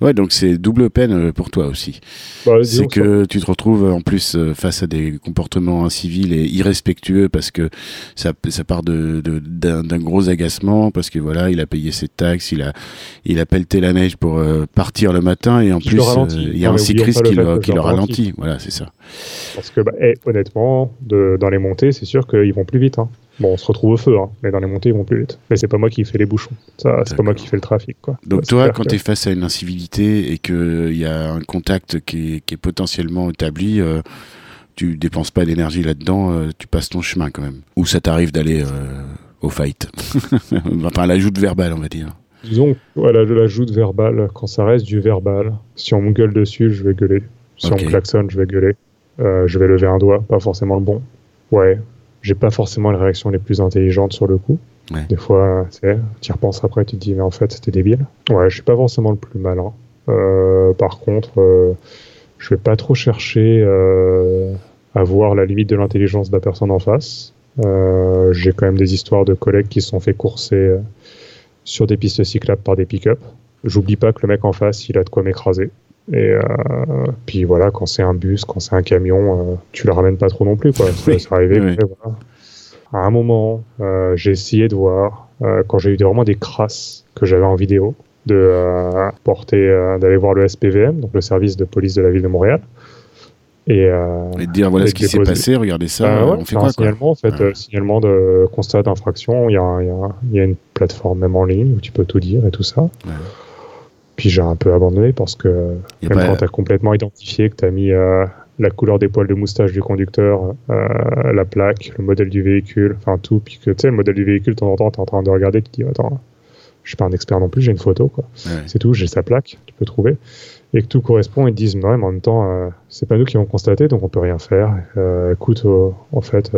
Ouais, donc c'est double peine euh, pour toi aussi. bah, C'est que tu te retrouves euh, en plus face à des comportements incivils et irrespectueux parce que ça, ça part de, d'un, gros agacement parce que voilà, il a payé ses taxes, il a, il a pelleté la neige pour euh, partir le matin et en Je plus euh, il y a Non, un cycliste le qui le, qui ralentit. Voilà, c'est ça. parce que, bah, eh, honnêtement, de, dans les montées, c'est sûr qu'ils vont plus vite. hein. Bon, on se retrouve au feu, hein, mais dans les montées, ils vont plus vite. Mais c'est pas moi qui fais les bouchons. Ça, c'est pas moi qui fais le trafic, quoi. Donc toi, quand que- tu es face à une incivilité et qu'il y a un contact qui est, qui est potentiellement établi, euh, tu dépenses pas d'énergie là-dedans, euh, tu passes ton chemin quand même. Ou ça t'arrive d'aller euh, au fight. enfin, la joute verbale, on va dire. Disons, voilà, je l'ajoute verbal quand ça reste du verbal. Si on me gueule dessus, je vais gueuler. Si on me klaxonne, je vais gueuler. Euh, je vais lever un doigt, pas forcément le bon. Ouais, j'ai pas forcément les réactions les plus intelligentes sur le coup. Ouais. Des fois, tu y repenses après, tu te dis, mais en fait, c'était débile. Ouais, je suis pas forcément le plus malin. Euh, par contre, euh, je vais pas trop chercher euh, à voir la limite de l'intelligence de la personne en face. Euh, j'ai quand même des histoires de collègues qui se sont fait courser sur des pistes cyclables par des pick-up. J'oublie pas que le mec en face, il a de quoi m'écraser. Et euh, puis voilà, quand c'est un bus, quand c'est un camion, euh, tu le ramènes pas trop non plus. Quoi. Ça Oui, c'est arrivé. oui. voilà. À un moment, euh, j'ai essayé de voir, euh, quand j'ai eu des- vraiment des crasses que j'avais en vidéo, de euh, porter, euh, d'aller voir le SPVM, donc le service de police de la ville de Montréal. Et, euh, Et de dire voilà Et ce qui s'est passé, regardez ça, bah ouais, on fait quoi, un quoi signalement, en fait, Ouais. signalement de constat d'infraction. Il y, y y a une plateforme même en ligne où tu peux tout dire et tout ça. Ouais. Puis j'ai un peu abandonné parce que même pas- quand tu as complètement identifié que tu as mis euh, la couleur des poils de moustache du conducteur, euh, la plaque, le modèle du véhicule, enfin tout, puis que tu sais, le modèle du véhicule, de temps en temps, tu es en train de regarder, tu te dis, attends, je suis pas un expert non plus, j'ai une photo, quoi. Ouais. C'est tout, j'ai sa plaque, tu peux trouver. Et que tout correspond, ils te disent, non, mais en même temps, euh, c'est pas nous qui vont constater, donc on peut rien faire. Écoute, en fait,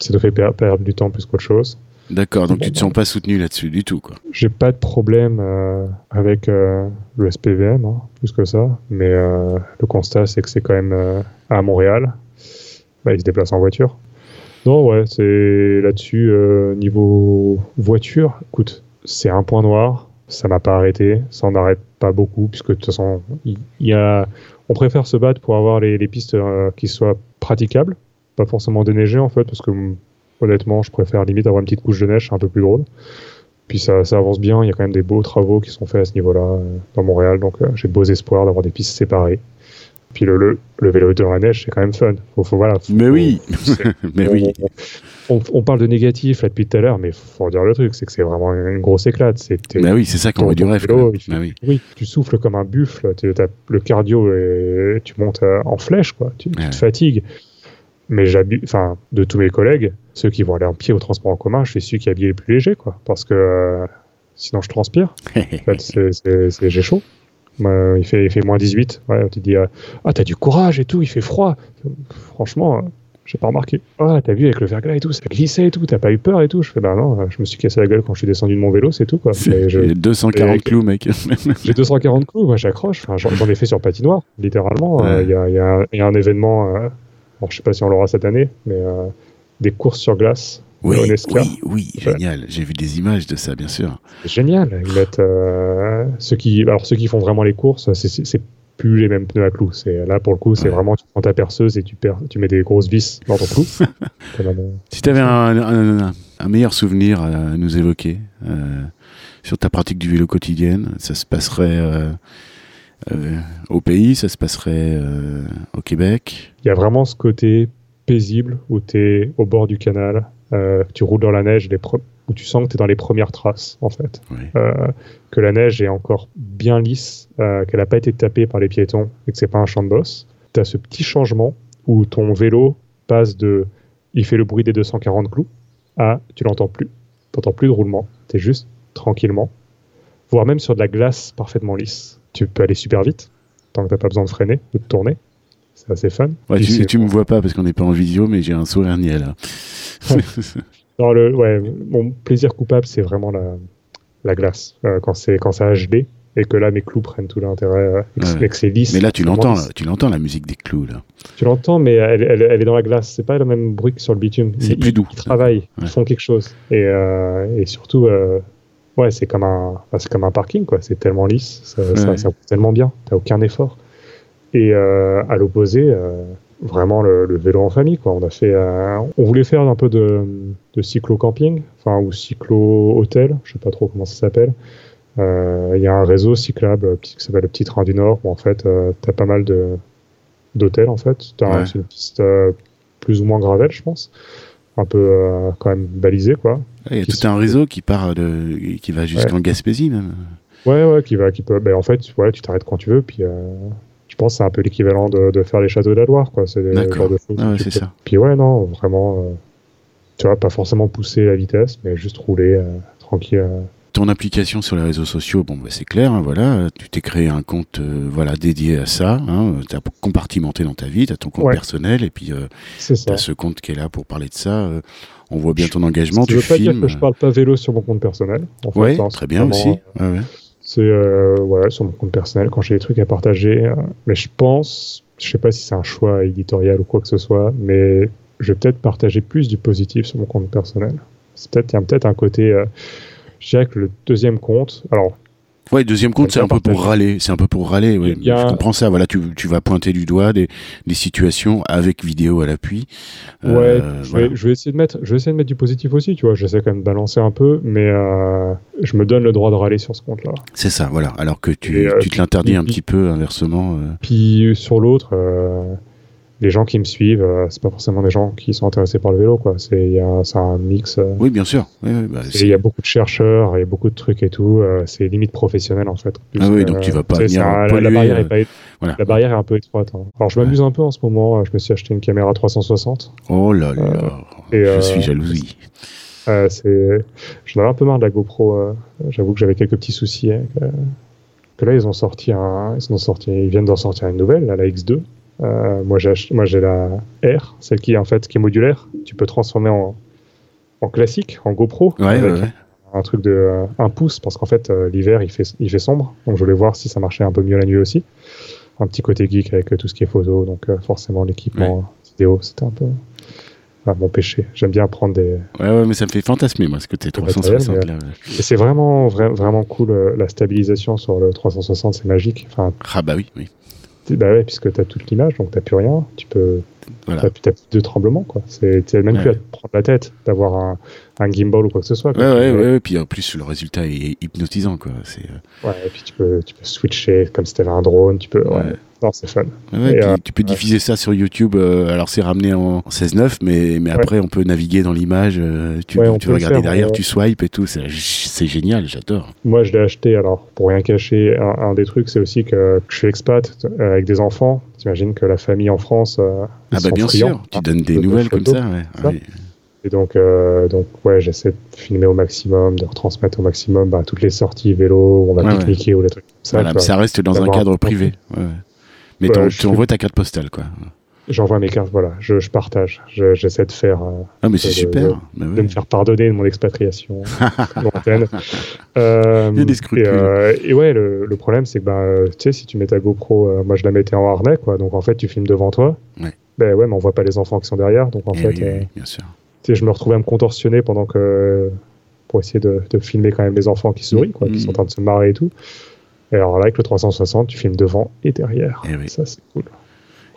ça te fait per- perdre du temps plus qu'autre chose. D'accord, donc tu te Bon, sens pas soutenu là-dessus du tout, quoi. J'ai pas de problème euh, avec euh, le SPVM, hein, plus que ça, mais euh, le constat, c'est que c'est quand même à Montréal. Bah, ils se déplacent en voiture. Non, ouais, c'est là-dessus, niveau voiture, écoute, c'est un point noir, ça m'a pas arrêté, ça en arrête pas beaucoup, puisque de toute façon, il y a, on préfère se battre pour avoir les, les pistes qui soient praticables, pas forcément déneigées en fait, parce que honnêtement, je préfère limite avoir une petite couche de neige un peu plus drôle. Puis ça, ça avance bien, il y a quand même des beaux travaux qui sont faits à ce niveau-là euh, dans Montréal, donc euh, j'ai beaux espoirs d'avoir des pistes séparées. Puis le, le, le vélo dans la neige, c'est quand même fun. Faut, faut, voilà, faut- Mais oui, mais on, oui. on, on parle de négatif là depuis tout à l'heure, mais faut dire le truc, c'est que c'est vraiment une grosse éclate. C'est Bah oui, c'est ça qu'on veut du rêve. vélo, fait- Bah oui. oui, tu souffles comme un buffle, le cardio et tu montes euh, en flèche, quoi. Tu, tu te fatigues. Mais j'habille, enfin, de tous mes collègues, ceux qui vont aller en pied au transport en commun, je suis celui qui est habillé le plus léger, quoi. Parce que euh, sinon je transpire. En fait, j'ai chaud. Il, fait, il fait moins 18. Ouais, tu te dis, euh, ah, t'as du courage et tout, il fait froid. Franchement, euh, j'ai pas remarqué. Ah, t'as vu avec le verglas et tout, ça glissait et tout, t'as pas eu peur et tout. Je fais, bah non, euh, je me suis cassé la gueule quand je suis descendu de mon vélo, c'est tout, quoi. C'est 240 et- clous, mec. j'ai 240 clous, moi j'accroche. Enfin, j'en ai fait sur patinoire, littéralement. Ouais. Il y, a, il y a un- il y a un événement, bon, je sais pas si on l'aura cette année, mais des courses sur glace. Oui, oui, oui, Ouais. génial. J'ai vu des images de ça, bien sûr. Génial. Ils mettent euh, ceux qui, alors ceux qui font vraiment les courses, c'est- plus les mêmes pneus à clous. C'est là pour le coup, c'est Ouais. vraiment tu prends ta perceuse et tu perds, tu mets des grosses vis dans ton clou. Si tu avais un, un- un meilleur souvenir à nous évoquer euh, sur ta pratique du vélo quotidienne, ça se passerait euh, euh, au pays, ça se passerait euh, au Québec? Il y a vraiment ce côté paisible où tu es au bord du canal, euh, tu roules dans la neige, les où tu sens que tu es dans les premières traces en fait. Euh, que la neige est encore bien lisse, euh, qu'elle n'a pas été tapée par les piétons et que c'est pas un champ de bosse. Tu as ce petit changement où ton vélo passe de il fait le bruit des 240 clous à tu l'entends plus. Tu n'entends plus de roulement. Tu es juste tranquillement, voire même sur de la glace parfaitement lisse. Tu peux aller super vite tant que tu pas besoin de freiner ou de tourner. C'est assez fun. Ouais, tu, c'est- tu me vois pas parce qu'on n'est pas en visio, mais j'ai un sourire niais là. Non, le, ouais, mon plaisir coupable, c'est vraiment la, la glace. Euh, quand c'est quand HD et que là, mes clous prennent tout l'intérêt euh, et que, et que c'est lisse. mais là, tu l'entends, tu l'entends la musique des clous là. Tu l'entends, mais elle, elle- elle est dans la glace. C'est pas le même bruit que sur le bitume. C'est plus doux. Ils travaillent, ils font quelque chose. Et, euh, et surtout, euh, ouais, c'est comme un, c'est comme un parking, quoi. C'est tellement lisse, ça, Ouais. ça tellement bien. T'as aucun effort. Et euh, à l'opposé, euh, vraiment le, le vélo en famille, quoi. On a fait, euh, on voulait faire un peu de, de cyclo-camping, enfin ou cyclo-hôtel, je sais pas trop comment ça s'appelle. Euh, Il y a un réseau cyclable qui s'appelle le Petit Train du Nord, où en fait, euh, t'as pas mal d'hôtels en fait. Un- Ouais. une piste plus ou moins gravelle, je pense, un peu quand même balisée, quoi. Il y a tout un réseau qui part de, qui va jusqu'en Gaspésie même. Ouais, ouais, qui va, qui peut. Ben, en fait, ouais, tu t'arrêtes quand tu veux, puis. Je pense que c'est un peu l'équivalent de, de faire les châteaux de la Loire, quoi. C'est D'accord. de. Ah ouais, c'est ça. Puis ouais, non, vraiment, euh, tu vois, pas forcément pousser la vitesse, mais juste rouler euh, tranquille. euh. Ton application sur les réseaux sociaux, bon, bah, c'est clair, hein, voilà, tu t'es créé un compte voilà, dédié à ça, hein, tu as compartimenté dans ta vie, tu as ton compte Ouais. personnel, et puis tu as ce compte qui est là pour parler de ça. on voit bien ton engagement, pas dire filmes. que je parle pas vélo sur mon compte personnel. En fait, Ouais, hein, très bien aussi. Ouais, ouais. C'est euh, ouais, sur mon compte personnel quand j'ai des trucs à partager. euh, mais je pense, je sais pas si c'est un choix éditorial ou quoi que ce soit, mais je vais peut-être partager plus du positif sur mon compte personnel. Il y a peut-être un côté. euh, je dirais que le deuxième compte. Alors Ouais, deuxième compte, c'est un peu pour râler. C'est un peu pour râler. ouais. A- Je comprends ça. Voilà, tu, tu vas pointer du doigt des, des situations avec vidéo à l'appui. ouais, Euh, je, voilà. vais, je vais essayer de mettre, je vais essayer de mettre du positif aussi. Tu vois, j'essaie quand même de balancer un peu, mais euh, je me donne le droit de râler sur ce compte-là. C'est ça, voilà. Alors que tu, Et, euh, tu te l'interdis un puis- petit peu inversement. euh. Puis sur l'autre, euh, les gens qui me suivent, euh, c'est pas forcément des gens qui sont intéressés par le vélo, quoi. C'est un mix. euh, Oui, bien sûr. Oui, oui, bah, il y a beaucoup de chercheurs, il y a beaucoup de trucs et tout. euh, c'est limite professionnel en fait. Ah oui, donc tu vas pas venir un- la, polluer, la barrière euh, est pas é- voilà. la barrière est un peu étroite. hein. Alors je m'amuse un peu en ce moment. euh, Je me suis acheté une caméra 360. Oh là là, et, je euh, suis jalousie. Euh, c'est, j'en avais un peu marre de la GoPro. euh, J'avoue que j'avais quelques petits soucis. Avec, euh, que là ils ont sorti un, ils ont sorti, ils viennent d'en sortir une nouvelle, là, la X2. Euh, moi j'ai la R, celle qui est en fait qui est modulaire. Tu peux transformer en, en classique, en GoPro, Ouais, avec ouais, ouais. un truc de euh, un pouce parce qu'en fait euh, l'hiver il fait il fait sombre. Donc je voulais voir si ça marchait un peu mieux la nuit aussi. Un petit côté geek avec euh, tout ce qui est photo, donc forcément l'équipement vidéo, c'était un peu ah, mon péché. J'aime bien prendre des Ouais, ouais, mais ça me fait fantasmer, moi, ce Le matériel, 360 mais, là. Et c'est vraiment, vra- vraiment cool. la stabilisation sur le 360, c'est magique. Enfin, Ah bah oui, oui. Bah ouais, puisque tu as toute l'image, donc tu plus rien. Tu peux voilà. T'as plus de tremblement, quoi. C'est même plus à te prendre la tête d'avoir un, un gimbal ou quoi que ce soit. Quoi. ouais, ouais, ouais, puis en plus le résultat est hypnotisant quoi. C'est euh, Ouais, et puis tu peux, tu peux switcher comme si t'avais un drone. Tu peux. Ouais. Non, c'est fun. ouais, puis euh, tu peux diffuser ça sur YouTube. euh, alors c'est ramené en 16:9, mais mais après on peut naviguer dans l'image. euh, tu tu le regarder faire, derrière, tu swipes et tout. C'est c'est génial, j'adore. Moi, je l'ai acheté, alors, pour rien cacher, un, un des trucs, c'est aussi que je suis expat avec des enfants. T'imagines que la famille en France. euh, Ah bah bien friands, sûr, tu hein, donnes des de- de nouvelles comme ça. Ouais. Ça. Ouais. Et donc, euh, donc ouais, j'essaie de filmer au maximum, de retransmettre au maximum bah, toutes les sorties vélo, où on va Ouais, pique-niquer ou les trucs comme ça. Voilà, mais ça reste dans un cadre privé. Ouais. Mais tu envoies ta carte postale quoi. J'envoie mes cartes, voilà, je, je partage. Je- J'essaie de faire, euh, Ah mais c'est super. de- me faire pardonner de mon expatriation. Euh, Il y a des scrupules. Et, euh, et ouais, le, le problème, c'est que bah, euh, tu sais, si tu mets ta GoPro, euh, moi je la mettais en harnais, quoi. Donc en fait, tu filmes devant toi. Ouais. Ben ouais, mais on voit pas les enfants qui sont derrière. Donc en Eh fait, oui, euh, bien sûr. tu sais, je me retrouvais à me contorsionner pendant que pour essayer de, de filmer quand même les enfants qui sourient, quoi, qui sont en train de se marrer et tout. Et alors là, avec le 360, tu filmes devant et derrière. Eh oui. Ça, c'est cool.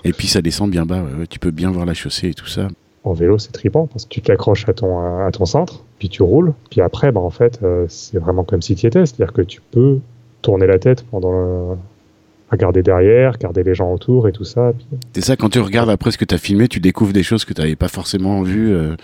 Et puis ça descend bien bas. ouais, ouais, Tu peux bien voir la chaussée et tout ça. En vélo, c'est trippant parce que tu t'accroches à ton, à ton cintre, puis tu roules, puis après, bah, en fait, euh, c'est vraiment comme si tu étais. C'est-à-dire que tu peux tourner la tête pendant le... regarder derrière, regarder les gens autour et tout ça. Puis... C'est ça, quand tu regardes après ce que tu as filmé, tu découvres des choses que tu n'avais pas forcément vues euh,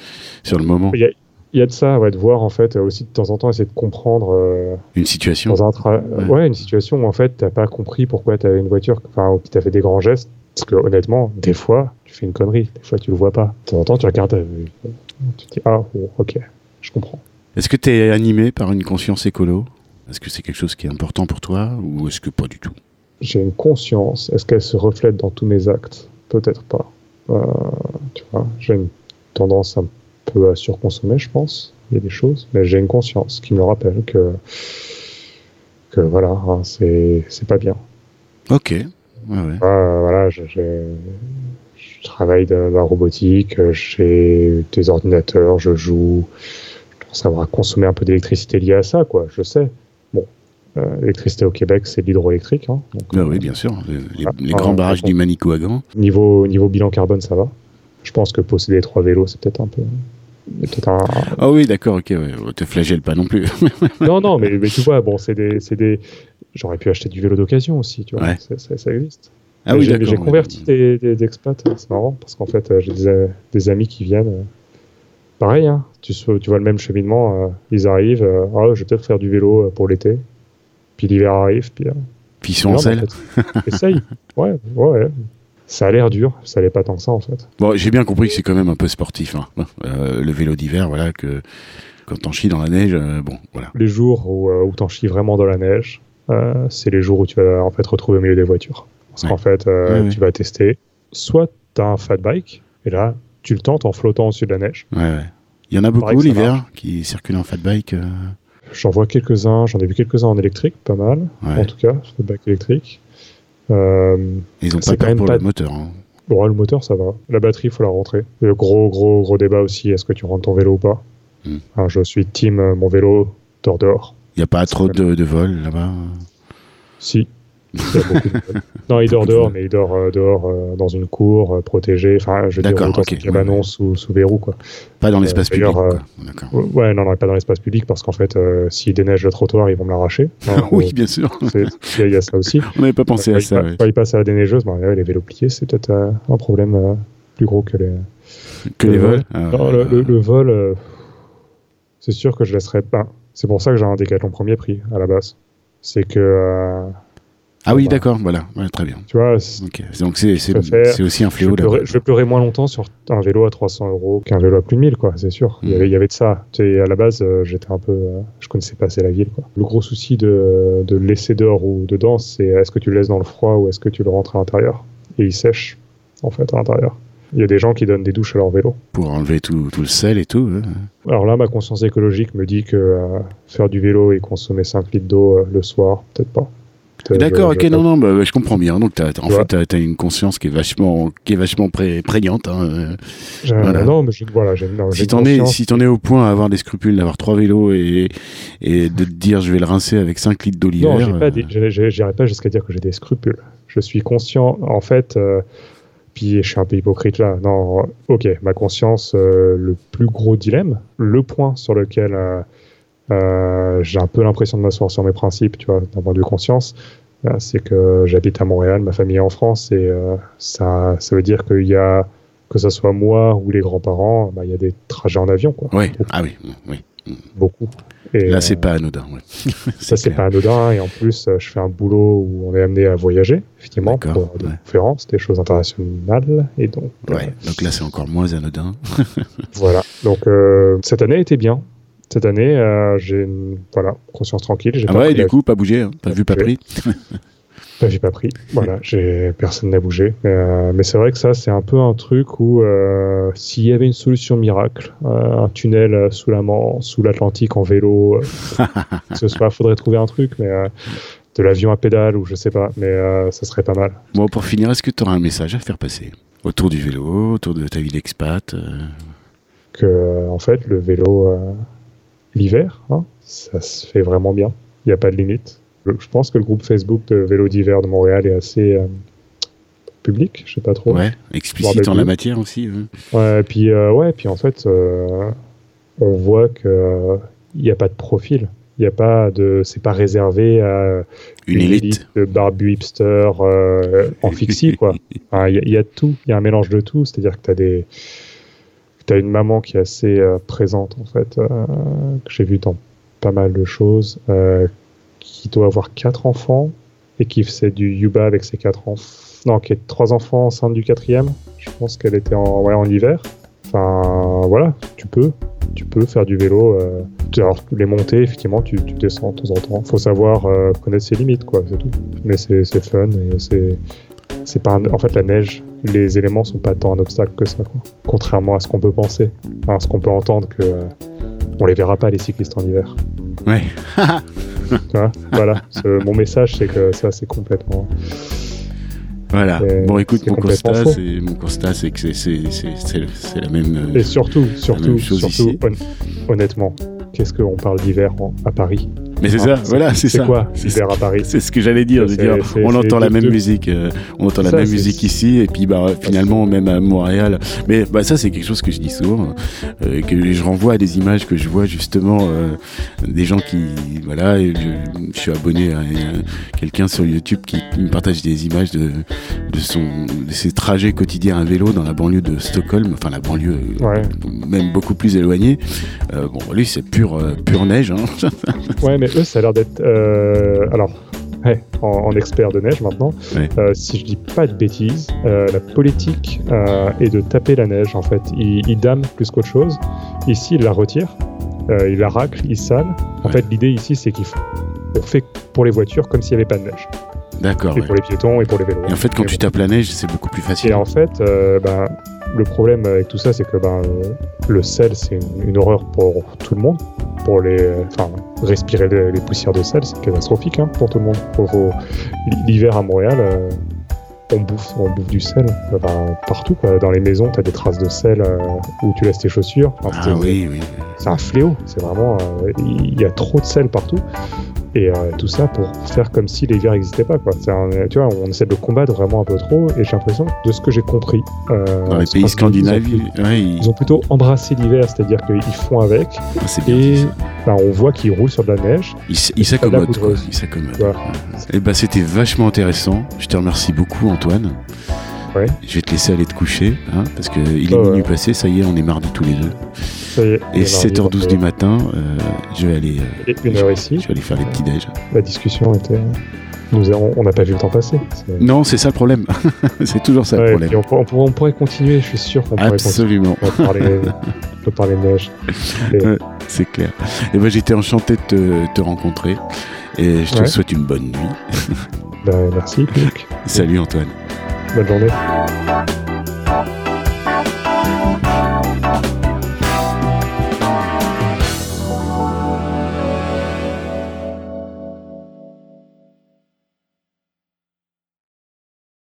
sur le moment. Il y a, il y a de ça, ouais, de voir en fait aussi de temps en temps essayer de comprendre euh, Une situation. dans un tra- Ouais. ouais. une situation où en fait t'as pas compris pourquoi tu avais une voiture, enfin, ou qui t'a fait des grands gestes. Parce que honnêtement, des fois, tu fais une connerie, des fois tu le vois pas. De temps en temps, tu regardes, euh, tu te dis ah bon, ok, je comprends. Est-ce que tu es animé par une conscience écolo? Est-ce que c'est quelque chose qui est important pour toi ou est-ce que pas du tout? J'ai une conscience. Est-ce qu'elle se reflète dans tous mes actes? Peut-être pas. Euh, tu vois, j'ai une tendance un peu à surconsommer, je pense. Il y a des choses, mais j'ai une conscience qui me rappelle que que voilà, hein, c'est pas bien. Ok. Ouais, ouais. Euh, voilà, je, je, je travaille dans la robotique, euh, j'ai des ordinateurs, je joue. Je pense avoir consommé un peu d'électricité liée à ça, quoi. Je sais. Bon, euh, l'électricité au Québec, c'est de l'hydroélectrique. Hein, donc, Bah euh, oui, bien sûr. Les, les- Ah, les ah, grands ah, barrages ah, du Manicouagan. Niveau, niveau bilan carbone, ça va. Je pense que posséder trois vélos, c'est peut-être un peu. un- Ah oui, d'accord, ok. Ouais. Te flagelle pas non plus. Non, non, mais, mais tu vois, bon, c'est des, c'est des. J'aurais pu acheter du vélo d'occasion aussi, tu vois. Ouais. Ça, ça- ça existe. ah oui, j'ai, converti des, des, des expats, c'est marrant, parce qu'en fait, euh, j'ai des, des amis qui viennent. euh, pareil, hein, tu, tu vois le même cheminement, euh, ils arrivent, ah, je vais peut-être faire du vélo pour l'été. Puis l'hiver arrive, puis. Puis ils sont en selle. fait, essaye. Ouais, ouais, ouais. Ça a l'air dur, ça l'est pas tant que ça, en fait. Bon, j'ai bien compris que c'est quand même un peu sportif. hein. Euh, le vélo d'hiver, voilà, que quand t'en chies dans la neige, euh, bon, voilà. Les jours où, euh, où t'en chies vraiment dans la neige, euh, c'est les jours où tu vas en fait retrouver au milieu des voitures. Parce Ouais. qu'en fait, euh, Ouais, tu vas tester. Soit t'as un fat bike, et là, tu le tentes en flottant au-dessus de la neige. Il y en a beaucoup l'hiver qui circulent en fat bike. euh, J'en vois quelques-uns, j'en ai vu quelques-uns en électrique, pas mal, en tout cas, fat bike électrique. Ils ont pas peur pour pas- le moteur. hein. bon, le moteur, ça va. La batterie, il faut la rentrer. Le gros, gros, gros débat aussi, est-ce que tu rentres ton vélo ou pas? Hmm. Hein, Je suis team, mon vélo dort dehors. Il n'y a pas trop de, de vols là-bas. Si. Il y a beaucoup de- non, il dort dehors, mais il dort euh, dehors euh, dans une cour euh, protégée. Enfin, je veux dire, D'accord, dans ok, son cabanon ouais, ouais. sous, sous verrou, quoi. Pas dans l'espace public. quoi. D'accord. Ouais, non, non, pas dans l'espace public parce qu'en fait, euh, s'il déneige le trottoir, ils vont me l'arracher. Hein, oui, bien sûr. Il y, a- il y a ça aussi. On n'avait pas pensé à il ça. ouais. quand il passe à la déneigeuse, bah, ouais, les vélos pliés, c'est peut-être euh, un problème euh, plus gros que les. Que le les vol. vols. Ah, Non, le, le- le vol, euh, c'est sûr que je laisserai pas. C'est pour ça que j'ai un décathlon premier prix à la base. C'est que, euh, Ah oui, bah. d'accord, voilà. Ouais, très bien. tu vois. Donc c'est aussi un je fléau je vais pleurer moins longtemps sur un vélo à 300 euros qu'un vélo à plus de 1000, quoi, c'est sûr. Il, y avait, il y avait de ça. Tu sais, à la base, euh, j'étais un peu. euh, je connaissais pas assez la ville, quoi. Le gros souci de, de le laisser dehors ou dedans, c'est est-ce que tu le laisses dans le froid ou est-ce que tu le rentres à l'intérieur? Et il sèche, en fait, à l'intérieur. Il y a des gens qui donnent des douches à leur vélo. Pour enlever tout, tout le sel et tout. hein. Alors là, ma conscience écologique me dit que euh, faire du vélo et consommer 5 litres d'eau euh, le soir, peut-être pas. D'accord, je- ok, je- non, non, bah, bah, je comprends bien. Donc, en fait, tu as, une conscience qui est vachement, qui est vachement pré- prégnante. hein, euh. Voilà. Non, mais j'ai- voilà, non, Si t'en es, si t'en es au point à avoir des scrupules, d'avoir trois vélos et, et de te dire je vais le rincer avec 5 litres d'eau Non, l'hiver. pas euh, j'ai- j'irai pas jusqu'à dire que j'ai des scrupules. Je suis conscient, en fait, euh, puis je suis un peu hypocrite là. Non, ok, ma conscience, euh, le plus gros dilemme, le point sur lequel euh, euh, j'ai un peu l'impression de m'asseoir sur mes principes, tu vois, d'un point de vue conscience, c'est que j'habite à Montréal, ma famille est en France, et ça, ça veut dire qu'il y a, que ce soit moi ou les grands-parents, bah, il y a des trajets en avion, quoi. Oui, ah oui, oui. Beaucoup. Et, Là, euh, c'est pas anodin. Ouais. ça, c'est pas anodin. Et en plus, euh, je fais un boulot où on est amené à voyager, effectivement, pour des ouais. conférences, des choses internationales. Et donc, euh, Ouais, donc là, c'est encore moins anodin. voilà. Donc, euh, cette année été bien. Cette année, euh, j'ai une voilà, conscience tranquille. Ah pas ouais, du coup, pas bougé, hein. pas vu, pas pris. Bah, j'ai pas pris. Voilà, j'ai personne n'a bougé. Mais, euh, mais c'est vrai que ça, c'est un peu un truc où euh, s'il y avait une solution miracle, euh, un tunnel sous la Man- sous l'Atlantique en vélo, que ce soit, faudrait trouver un truc, mais de l'avion à pédale ou je sais pas, mais ça serait pas mal. Bon, pour finir, est-ce que tu auras un message à faire passer Autour du vélo, autour de ta vie d'expat Que en fait, le vélo l'hiver, hein, ça se fait vraiment bien. Il n'y a pas de limite. Je pense que le groupe Facebook de vélo d'hiver de Montréal est assez euh, public, je sais pas trop. Ouais, explicite en la matière aussi. Ouais, et puis, euh, ouais, puis en fait, euh, on voit que il n'y a pas de profil. Il y a pas de, c'est pas réservé à Une élite. de barbu hipster en fixie, quoi. Enfin, Il y, a- y tout. Il y a un mélange de tout. C'est-à-dire que tu as des, t'as une maman qui est assez présente en fait, que j'ai vu dans pas mal de choses, qui doit avoir quatre enfants et qui faisait du yuba avec ses quatre enfants. Non, qui est trois enfants enceinte du quatrième. Je pense qu'elle était en, ouais, en hiver. Enfin, voilà, tu peux, tu peux faire du vélo. Euh, alors, les montées, effectivement, tu, descends de temps en temps. Faut savoir euh, connaître ses limites, quoi, c'est tout. Mais c'est fun et c'est c'est pas en fait la neige les éléments sont pas tant un obstacle que ça quoi. contrairement à ce qu'on peut penser Enfin, à ce qu'on peut entendre que euh, on les verra pas les cyclistes en hiver Ouais. vois voilà Ce- mon message c'est que ça c'est complètement Voilà. Bon, écoute, mon constat, c'est mon constat, c'est que c'est la même. euh, et surtout surtout surtout hon- honnêtement qu'est-ce qu'on parle d'hiver à Paris? Mais c'est Hein, ça. Voilà, c'est ça. quoi C'est l'hiver à Paris C'est ce que j'allais dire. je dire, c'est- on entend la même musique, euh, on entend la même musique ici, et puis bah finalement même à Montréal. Mais bah ça c'est quelque chose que je dis souvent, euh, que je renvoie à des images que je vois justement euh, des gens qui voilà, je, je suis abonné à, à quelqu'un sur YouTube qui me partage des images de de son de ses trajets quotidiens à vélo dans la banlieue de Stockholm, enfin la banlieue euh, Ouais. même beaucoup plus éloignée. Euh, bon lui c'est pure euh, pure neige. Hein. ouais mais eux ça a l'air d'être euh, alors ouais, en, en expert de neige maintenant. Euh, si je dis pas de bêtises euh, la politique est de taper la neige en fait ils, ils dament plus qu'autre chose ici ils la retirent ils la raclent ils salent en Ouais. fait l'idée ici c'est qu'ils fait pour les voitures comme s'il n'y avait pas de neige D'accord. et ouais. pour les piétons et pour les vélos Et en fait quand tu tapes la neige c'est beaucoup plus facile. Et en fait, ben, le problème avec tout ça, c'est que ben, euh, le sel, c'est une, une horreur pour tout le monde. Pour les, enfin, respirer les, les poussières de sel, c'est catastrophique hein, pour tout le monde. L'hiver à Montréal, euh, on bouffe, on bouffe du sel euh, ben, partout. quoi. Dans les maisons, tu as des traces de sel euh, où tu laisses tes chaussures. Enfin, Ah c'est- oui, oui. c'est un fléau. C'est vraiment, euh, il y a trop de sel partout. Et euh, tout ça pour faire comme si l'hiver n'existait pas. Quoi. Un- tu vois, on essaie de le combattre vraiment un peu trop. Et j'ai l'impression, de ce que j'ai compris, euh, Dans les pays scandinaves, ouais, ils- ils ont plutôt embrassé l'hiver, c'est-à-dire qu'ils font avec. ah, Et ben, on voit qu'ils roulent sur de la neige. Ils s'accommodent. Ils s'accommodent. Voilà. Et bah, c'était vachement intéressant. Je te remercie beaucoup, Antoine. Ouais. Je vais te laisser aller te coucher, hein, parce que il est Ouais, minuit ouais. passé, ça y est, on est mardi tous les deux. Ça y est, on Et est 7h12 mardi, du matin, euh, je vais aller, euh, une heure ici. je vais aller faire les petits déj. La discussion était. Nous avons- on n'a pas vu le temps passer. Non, c'est ça le problème. c'est toujours ça Ouais, le problème. on, pourrait- on pourrait, on pourrait continuer, je suis sûr qu'on pourrait continuer. Absolument, On peut parler, on peut parler de neige. C'est clair. Et ben, j'étais enchanté de te, te rencontrer. Et je te souhaite une bonne nuit. ben, merci, Luc. Salut Antoine. Bonne journée.